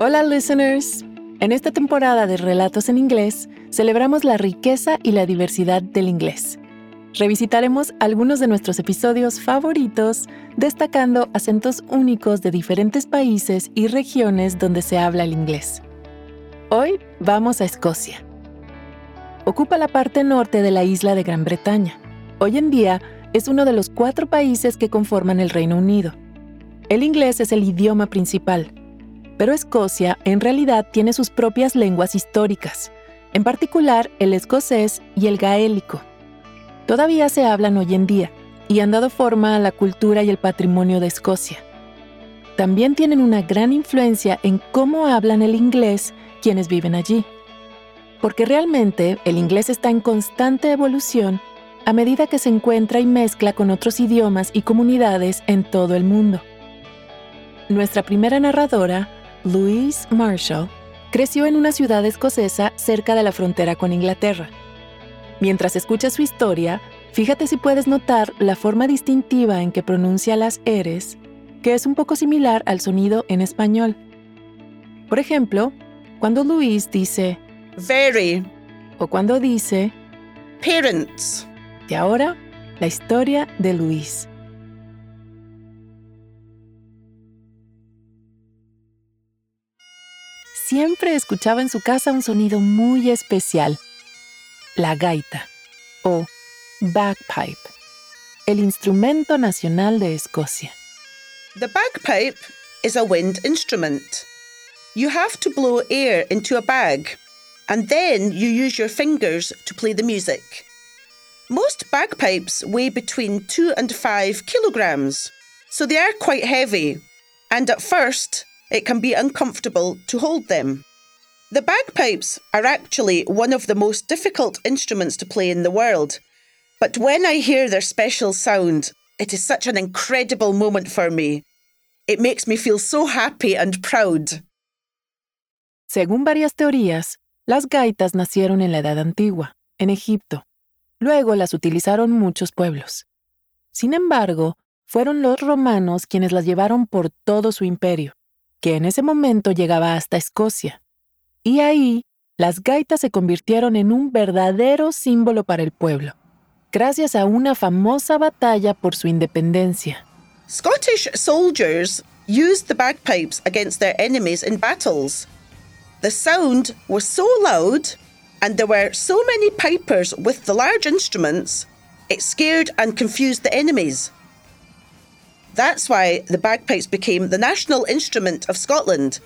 Hola listeners. En esta temporada de Relatos en Inglés celebramos la riqueza y la diversidad del inglés. Revisitaremos algunos de nuestros episodios favoritos, destacando acentos únicos de diferentes países y regiones donde se habla el inglés. Hoy vamos a Escocia. Ocupa la parte norte de la isla de Gran Bretaña. Hoy en día es uno de los cuatro países que conforman el Reino Unido. El inglés es el idioma principal, pero Escocia en realidad tiene sus propias lenguas históricas, en particular el escocés y el gaélico. Todavía se hablan hoy en día y han dado forma a la cultura y el patrimonio de Escocia. También tienen una gran influencia en cómo hablan el inglés quienes viven allí. Porque realmente el inglés está en constante evolución a medida que se encuentra y mezcla con otros idiomas y comunidades en todo el mundo. Nuestra primera narradora, Louise Marshall, creció en una ciudad escocesa cerca de la frontera con Inglaterra. Mientras escuchas su historia, fíjate si puedes notar la forma distintiva en que pronuncia las eres, que es un poco similar al sonido en español. Por ejemplo, cuando Louise dice very o cuando dice parents. Y ahora, la historia de Luis. Siempre escuchaba en su casa un sonido muy especial, la gaita o bagpipe, el instrumento nacional de Escocia. The bagpipe is a wind instrument. You have to blow air into a bag, and then you use your fingers to play the music. Most bagpipes weigh between two and five kilograms, so they are quite heavy, and at first it can be uncomfortable to hold them. The bagpipes are actually one of the most difficult instruments to play in the world, but when I hear their special sound, it is such an incredible moment for me. It makes me feel so happy and proud. Según varias teorías, las gaitas nacieron en la Edad Antigua, en Egipto, Luego las utilizaron muchos pueblos. Sin embargo, fueron los romanos quienes las llevaron por todo su imperio, que en ese momento llegaba hasta Escocia. Y ahí, las gaitas se convirtieron en un verdadero símbolo para el pueblo, gracias a una famosa batalla por su independencia. Scottish soldiers used the bagpipes against their enemies in battles. The sound was so loud and there were so many pipers with the large instruments, it scared and confused the enemies. That's why the bagpipes became the national instrument of Scotland.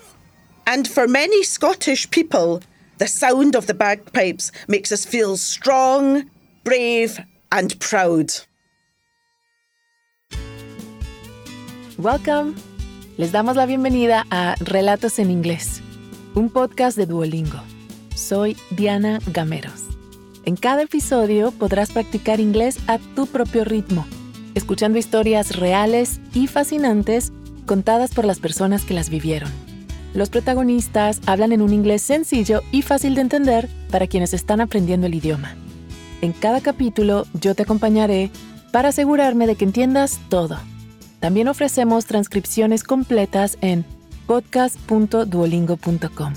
And for many Scottish people, the sound of the bagpipes makes us feel strong, brave, and proud. Welcome. Les damos la bienvenida a Relatos en Inglés, un podcast de Duolingo. Soy Diana Gameros. En cada episodio podrás practicar inglés a tu propio ritmo, escuchando historias reales y fascinantes contadas por las personas que las vivieron. Los protagonistas hablan en un inglés sencillo y fácil de entender para quienes están aprendiendo el idioma. En cada capítulo yo te acompañaré para asegurarme de que entiendas todo. También ofrecemos transcripciones completas en podcast.duolingo.com.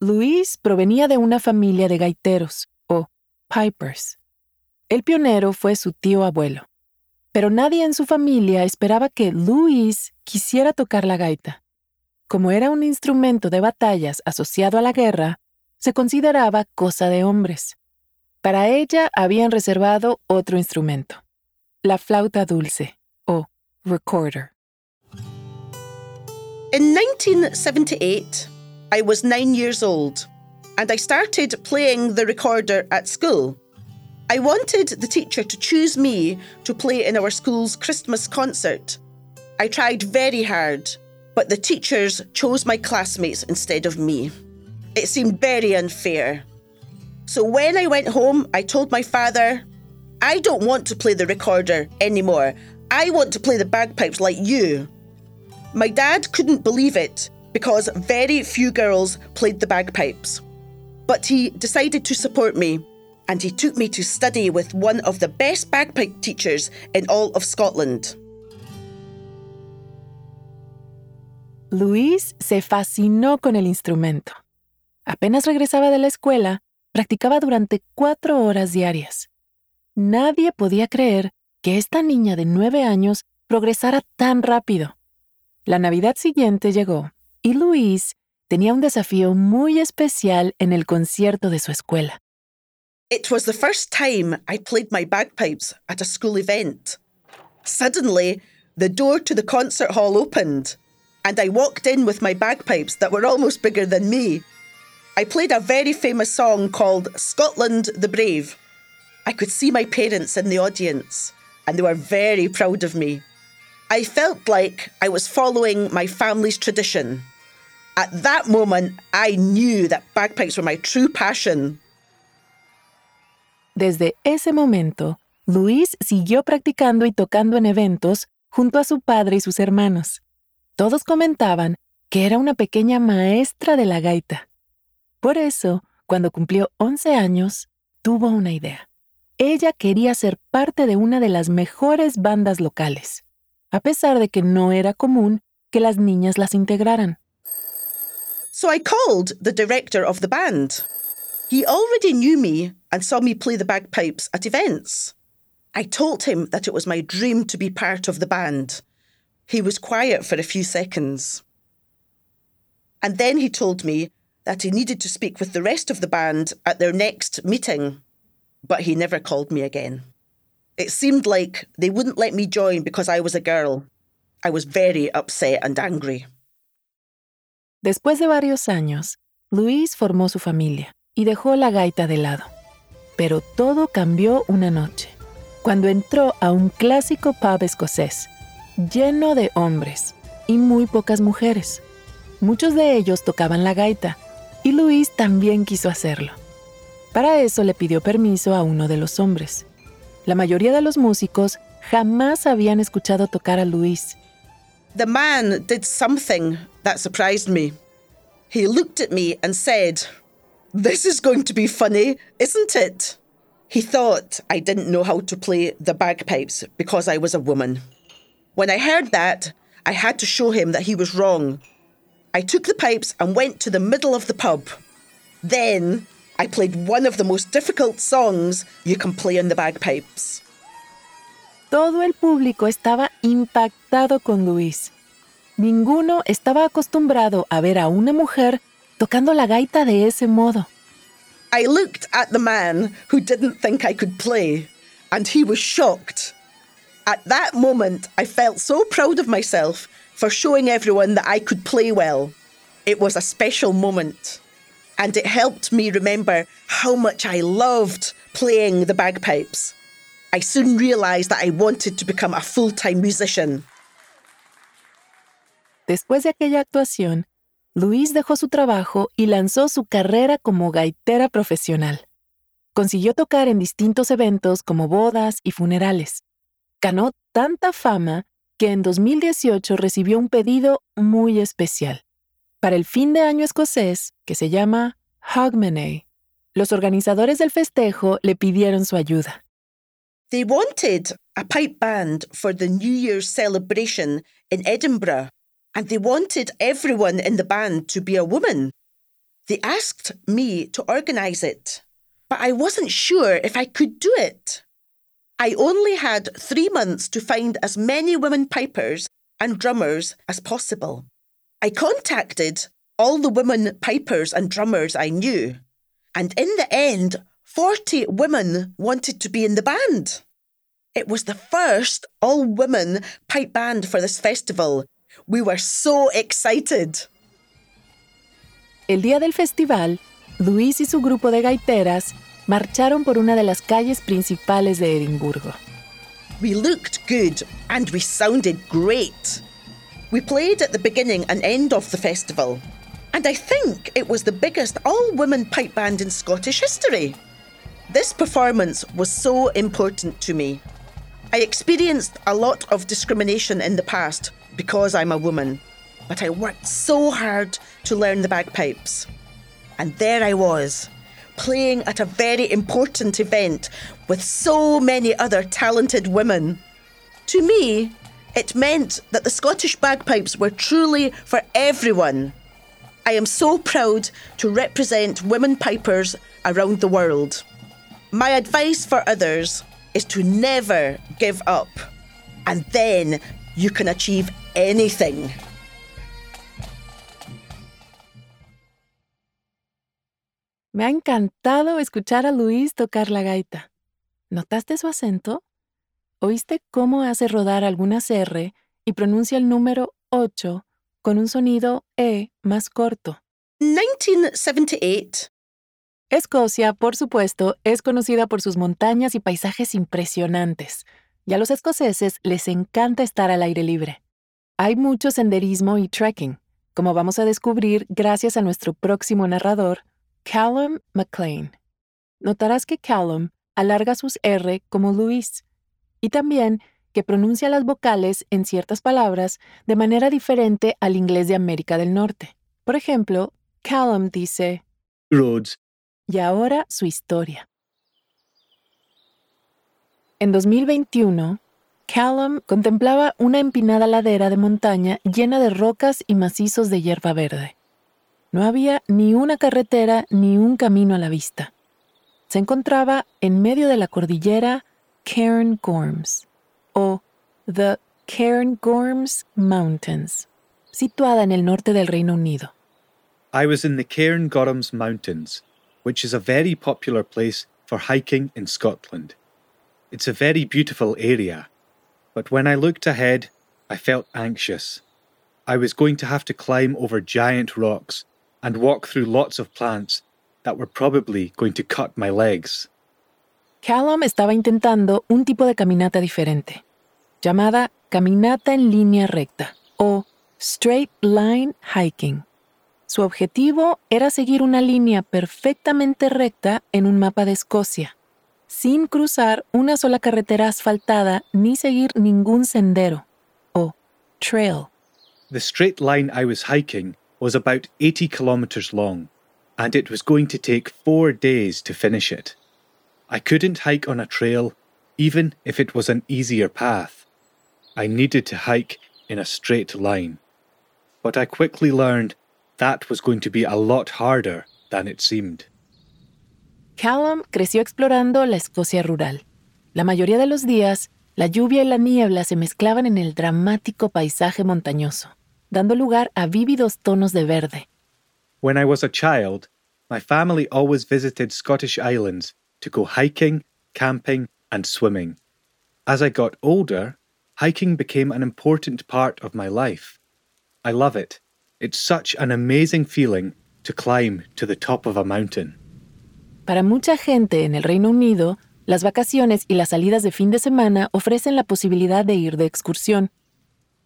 Luis provenía de una familia de gaiteros, pipers. El pionero fue su tío abuelo, pero nadie en su familia esperaba que Luis quisiera tocar la gaita. Como era un instrumento de batallas asociado a la guerra, se consideraba cosa de hombres. Para ella habían reservado otro instrumento, la flauta dulce, o recorder. In 1978, I was nine years old and I started playing the recorder at school. I wanted the teacher to choose me to play in our school's Christmas concert. I tried very hard, but the teachers chose my classmates instead of me. It seemed very unfair. So when I went home, I told my father, I don't want to play the recorder anymore. I want to play the bagpipes like you. My dad couldn't believe it because very few girls played the bagpipes. But he decided to support me and he took me to study with one of the best bagpipe teachers in all of Scotland. Luis se fascinó con el instrumento. Apenas regresaba de la escuela, practicaba durante cuatro horas diarias. Nadie podía creer que esta niña de nueve años progresara tan rápido. La Navidad siguiente llegó y Luis tenía un desafío muy especial en el concierto de su escuela. It was the first time I played my bagpipes at a school event. Suddenly, the door to the concert hall opened and I walked in with my bagpipes that were almost bigger than me. I played a very famous song called Scotland the Brave. I could see my parents in the audience, and they were very proud of me. I felt like I was following my family's tradition. At that moment, I knew that bagpipes were my true passion. Desde ese momento, Luis siguió practicando y tocando en eventos junto a su padre y sus hermanos. Todos comentaban que era una pequeña maestra de la gaita. Por eso, cuando cumplió 11 años, tuvo una idea. Ella quería ser parte de una de las mejores bandas locales, a pesar de que no era común que las niñas las integraran. So I called the director of the band. He already knew me and saw me play the bagpipes at events. I told him that it was my dream to be part of the band He was quiet for a few seconds. And then he told me that he needed to speak with the rest of the band at their next meeting, but he never called me again. It seemed like they wouldn't let me join because I was a girl. I was very upset and angry. Después de varios años, Luis formó su familia y dejó la gaita de lado. Pero todo cambió una noche, cuando entró a un clásico pub escocés lleno de hombres y muy pocas mujeres. Muchos de ellos tocaban la gaita y Luis también quiso hacerlo. Para eso le pidió permiso a uno de los hombres. La mayoría de los músicos jamás habían escuchado tocar a Luis. The man did something that surprised me. He looked at me and said, This is going to be funny, isn't it? He thought I didn't know how to play the bagpipes because I was a woman. When I heard that, I had to show him that he was wrong. I took the pipes and went to the middle of the pub. Then I played one of the most difficult songs you can play on the bagpipes. Todo el público estaba impactado con Luis. Ninguno estaba acostumbrado a ver a una mujer tocando la gaita de ese modo. I looked at the man who didn't think I could play, and he was shocked. At that moment, I felt so proud of myself for showing everyone that I could play well. It was a special moment. And it helped me remember how much I loved playing the bagpipes. I soon realised that I wanted to become a full time musician. Después de aquella actuación, Luis dejó su trabajo y lanzó su carrera como gaitera profesional. Consiguió tocar en distintos eventos como bodas y funerales. Ganó tanta fama que en 2018 recibió un pedido muy especial. Para el fin de año escocés, que se llama Hogmanay, los organizadores del festejo le pidieron su ayuda. They wanted a pipe band for the New Year's celebration in Edinburgh, and they wanted everyone in the band to be a woman. They asked me to organise it, but I wasn't sure if I could do it. I only had three months to find as many women pipers and drummers as possible. I contacted all the women pipers and drummers I knew, and in the end, 40 women wanted to be in the band. It was the first all women pipe band for this festival. We were so excited. El día del festival, Luis y su grupo de gaiteras marcharon por una de las calles principales de Edimburgo. We looked good and we sounded great. We played at the beginning and end of the festival, and I think it was the biggest all women pipe band in Scottish history. This performance was so important to me. I experienced a lot of discrimination in the past because I'm a woman, but I worked so hard to learn the bagpipes. And there I was, playing at a very important event with so many other talented women. To me, It meant that the Scottish bagpipes were truly for everyone. I am so proud to represent women pipers around the world. My advice for others is to never give up, and then you can achieve anything. Me ha encantado escuchar a Luis tocar la gaita. ¿Notaste su acento? ¿Oíste cómo hace rodar algunas R y pronuncia el número 8 con un sonido E más corto? 1978. Escocia, por supuesto, es conocida por sus montañas y paisajes impresionantes, y a los escoceses les encanta estar al aire libre. Hay mucho senderismo y trekking, como vamos a descubrir gracias a nuestro próximo narrador, Callum McLean. Notarás que Callum alarga sus R como Luis, y también que pronuncia las vocales en ciertas palabras de manera diferente al inglés de América del Norte. Por ejemplo, Callum dice. Y ahora su historia. En 2021, Callum contemplaba una empinada ladera de montaña llena de rocas y macizos de hierba verde. No había ni una carretera ni un camino a la vista. Se encontraba en medio de la cordillera Cairn Gorms o The Cairn Gorms Mountains, situada en el norte del Reino Unido. I was in the Cairn Gorms Mountains, which is a very popular place for hiking in Scotland. It's a very beautiful area, but when I looked ahead, I felt anxious. I was going to have to climb over giant rocks and walk through lots of plants that were probably going to cut my legs. Callum estaba intentando un tipo de caminata diferente, llamada caminata en línea recta o straight line hiking. Su objetivo era seguir una línea perfectamente recta en un mapa de Escocia, sin cruzar una sola carretera asfaltada ni seguir ningún sendero o trail. The straight line I was hiking was about 80 kilometres long, and it was going to take four days to finish it. I couldn't hike on a trail, even if it was an easier path. I needed to hike in a straight line. But I quickly learned that was going to be a lot harder than it seemed. Callum creció explorando la Escocia rural. La mayoría de los días, la lluvia y la niebla se mezclaban en el dramático paisaje montañoso, dando lugar a vívidos tonos de verde. When I was a child, my family always visited Scottish islands to go hiking, camping, and swimming. As I got older, hiking became an important part of my life. I love it. It's such an amazing feeling to climb to the top of a mountain. Para mucha gente en el Reino Unido, las vacaciones y las salidas de fin de semana ofrecen la posibilidad de ir de excursión.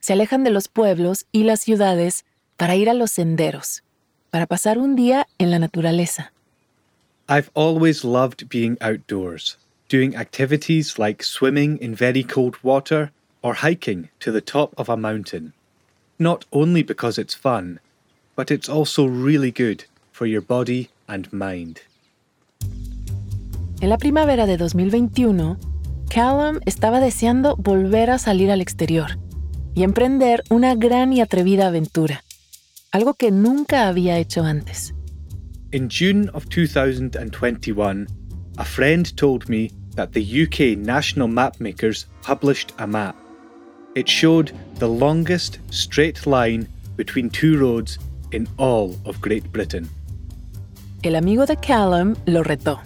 Se alejan de los pueblos y las ciudades para ir a los senderos, para pasar un día en la naturaleza. I've always loved being outdoors, doing activities like swimming in very cold water or hiking to the top of a mountain. Not only because it's fun, but it's also really good for your body and mind. En la primavera de 2021, Callum estaba deseando volver a salir al exterior y emprender una gran y atrevida aventura, algo que nunca había hecho antes. In June of 2021, a friend told me that the UK National Mapmakers published a map. It showed the longest straight line between two roads in all of Great Britain. El amigo de Callum lo retó.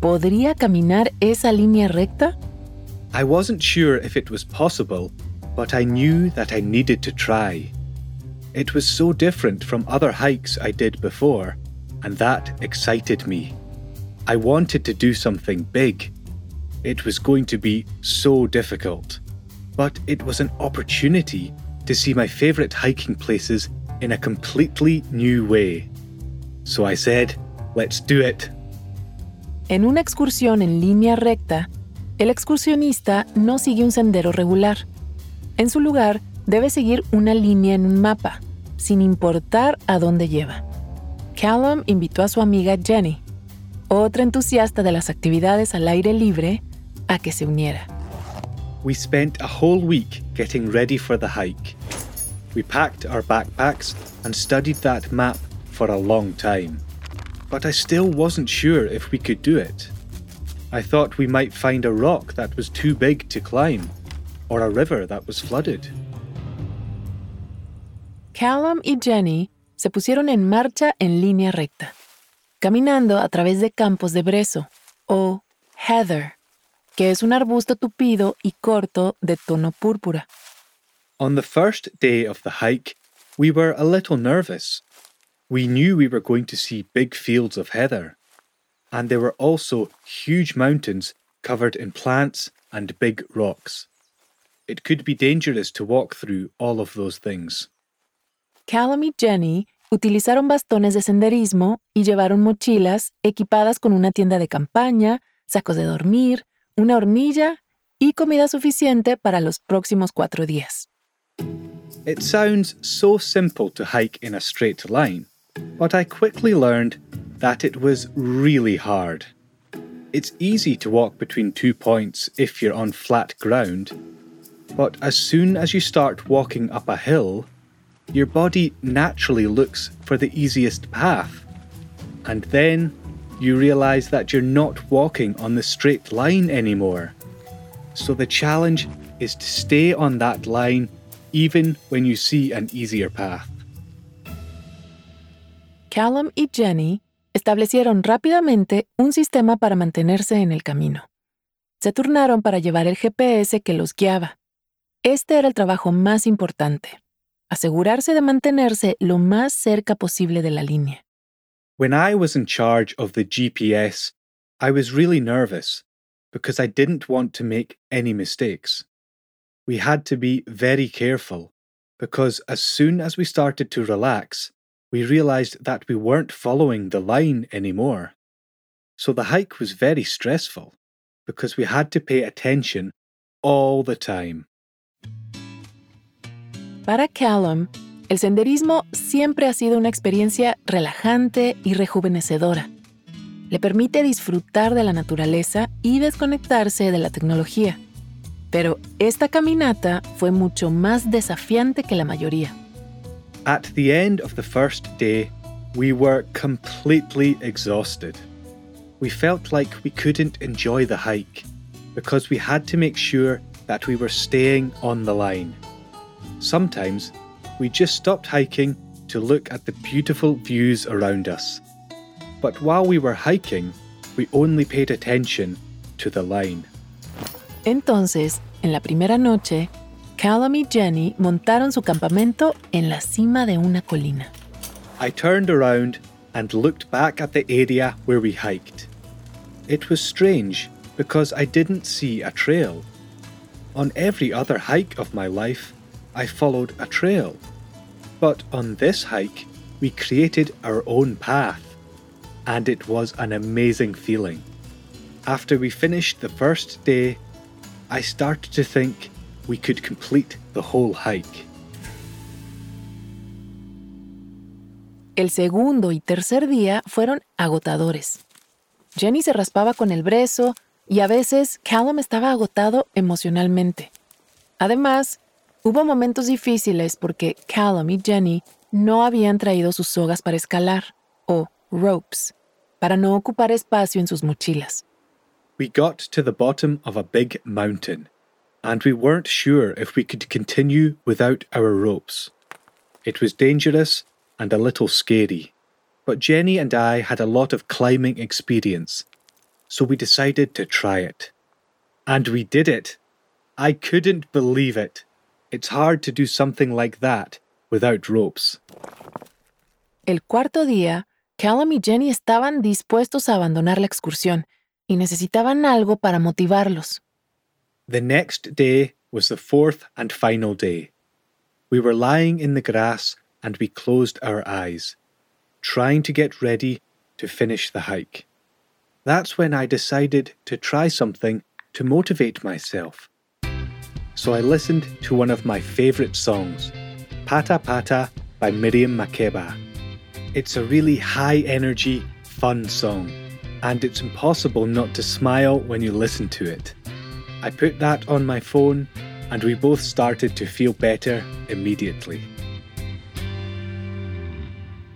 ¿Podría caminar esa línea recta? I wasn't sure if it was possible, but I knew that I needed to try. It was so different from other hikes I did before and that excited me. I wanted to do something big. It was going to be so difficult, but it was an opportunity to see my favourite hiking places in a completely new way. So I said, let's do it. En una excursión en línea recta, el excursionista no sigue un sendero regular. En su lugar, debe seguir una línea en un mapa, sin importar a dónde lleva. Callum invitó a su amiga Jenny, otra entusiasta de las actividades al aire libre, a que se uniera. We spent a whole week getting ready for the hike. We packed our backpacks and studied that map for a long time. But I still wasn't sure if we could do it. I thought we might find a rock that was too big to climb, or a river that was flooded. Callum y Jenny se pusieron en marcha en línea recta, caminando a través de campos de brezo, o heather, que es un arbusto tupido y corto de tono púrpura. On the first day of the hike, we were a little nervous. We knew we were going to see big fields of heather, and there were also huge mountains covered in plants and big rocks. It could be dangerous to walk through all of those things. Callum y Jenny utilizaron bastones de senderismo y llevaron mochilas equipadas con una tienda de campaña, sacos de dormir, una hornilla y comida suficiente para los próximos cuatro días. It sounds so simple to hike in a straight line, but I quickly learned that it was really hard. It's easy to walk between two points if you're on flat ground, but as soon as you start walking up a hill, your body naturally looks for the easiest path. And then you realize that you're not walking on the straight line anymore. So the challenge is to stay on that line even when you see an easier path. Callum y Jenny establecieron rápidamente un sistema para mantenerse en el camino. Se turnaron para llevar el GPS que los guiaba. Este era el trabajo más importante, asegurarse de mantenerse lo más cerca posible de la línea. When I was in charge of the GPS, I was really nervous because I didn't want to make any mistakes. We had to be very careful because as soon as we started to relax, we realized that we weren't following the line anymore. So the hike was very stressful because we had to pay attention all the time. Para Callum, el senderismo siempre ha sido una experiencia relajante y rejuvenecedora. Le permite disfrutar de la naturaleza y desconectarse de la tecnología. Pero esta caminata fue mucho más desafiante que la mayoría. At the end of the first day, we were completely exhausted. We felt like we couldn't enjoy the hike because we had to make sure that we were staying on the line. Sometimes we just stopped hiking to look at the beautiful views around us. But while we were hiking, we only paid attention to the line. Entonces, en la primera noche, Callum y Jenny montaron su campamento en la cima de una colina. I turned around and looked back at the area where we hiked. It was strange because I didn't see a trail. On every other hike of my life, I followed a trail. But on this hike, we created our own path, and it was an amazing feeling. After we finished the first day, I started to think we could complete the whole hike. El segundo y tercer día fueron agotadores. Jenny se raspaba con el brezo y a veces Callum estaba agotado emocionalmente. Además, hubo momentos difíciles porque Callum y Jenny no habían traído sus sogas para escalar, o ropes, para no ocupar espacio en sus mochilas. We got to the bottom of a big mountain, and we weren't sure if we could continue without our ropes. It was dangerous and a little scary, but Jenny and I had a lot of climbing experience, so we decided to try it. And we did it. I couldn't believe it. It's hard to do something like that without ropes. El cuarto día, Callum y Jenny estaban dispuestos a abandonar la excursión y necesitaban algo para motivarlos. The next day was the fourth and final day. We were lying in the grass and we closed our eyes, trying to get ready to finish the hike. That's when I decided to try something to motivate myself. So I listened to one of my favourite songs, Pata Pata by Miriam Makeba. It's a really high energy, fun song, and it's impossible not to smile when you listen to it. I put that on my phone, and we both started to feel better immediately.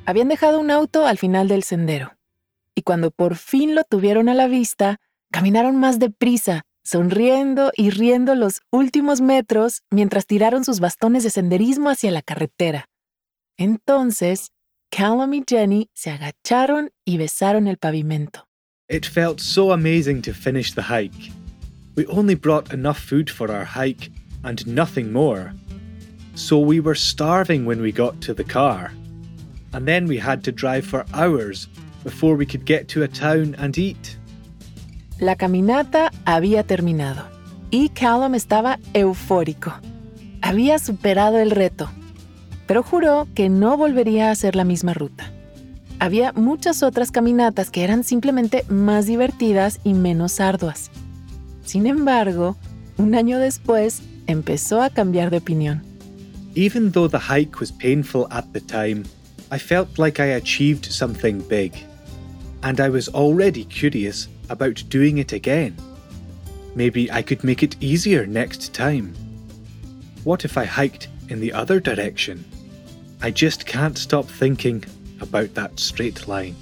Habían dejado un auto al final del sendero, y cuando por fin lo tuvieron a la vista, caminaron más deprisa, sonriendo y riendo los últimos metros mientras tiraron sus bastones de senderismo hacia la carretera. Entonces, Callum y Jenny se agacharon y besaron el pavimento. It felt so amazing to finish the hike. We only brought enough food for our hike and nothing more. So we were starving when we got to the car. And then we had to drive for hours before we could get to a town and eat. La caminata había terminado y Callum estaba eufórico. Había superado el reto, pero juró que no volvería a hacer la misma ruta. Había muchas otras caminatas que eran simplemente más divertidas y menos arduas. Sin embargo, un año después empezó a cambiar de opinión. Even though the hike was painful at the time, I felt like I achieved something big. And I was already curious about doing it again. Maybe I could make it easier next time. What if I hiked in the other direction? I just can't stop thinking about that straight line.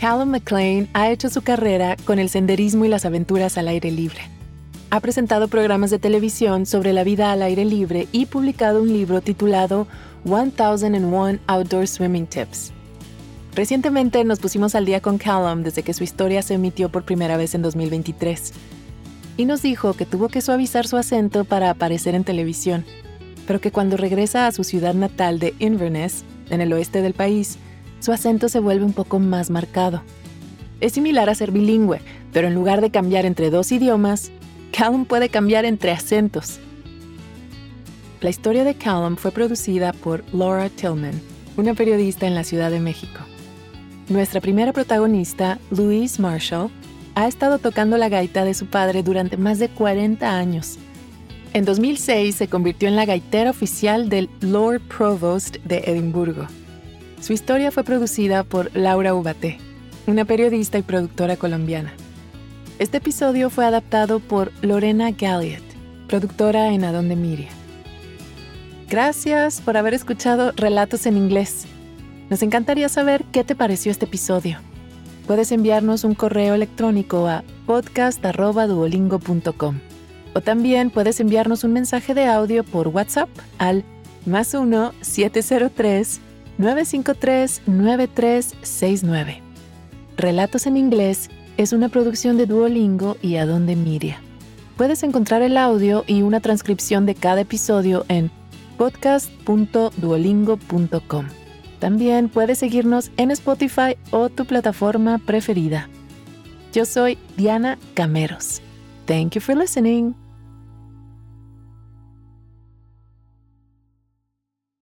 Callum McLean ha hecho su carrera con el senderismo y las aventuras al aire libre. Ha presentado programas de televisión sobre la vida al aire libre y publicado un libro titulado 1001 Outdoor Swimming Tips. Recientemente nos pusimos al día con Callum desde que su historia se emitió por primera vez en 2023. Y nos dijo que tuvo que suavizar su acento para aparecer en televisión, pero que cuando regresa a su ciudad natal de Inverness, en el oeste del país, su acento se vuelve un poco más marcado. Es similar a ser bilingüe, pero en lugar de cambiar entre dos idiomas, Callum puede cambiar entre acentos. La historia de Callum fue producida por Laura Tillman, una periodista en la Ciudad de México. Nuestra primera protagonista, Louise Marshall, ha estado tocando la gaita de su padre durante más de 40 años. En 2006 se convirtió en la gaitera oficial del Lord Provost de Edimburgo. Su historia fue producida por Laura Ubaté, una periodista y productora colombiana. Este episodio fue adaptado por Lorena Galliot, productora en Adonde Miria. Gracias por haber escuchado Relatos en Inglés. Nos encantaría saber qué te pareció este episodio. Puedes enviarnos un correo electrónico a podcast.duolingo.com o también puedes enviarnos un mensaje de audio por WhatsApp al más 1 703 953-9369. Relatos en inglés es una producción de Duolingo y Adonde Miria. Puedes encontrar el audio y una transcripción de cada episodio en podcast.duolingo.com. También puedes seguirnos en Spotify o tu plataforma preferida. Yo soy Diana Cameros. Thank you for listening.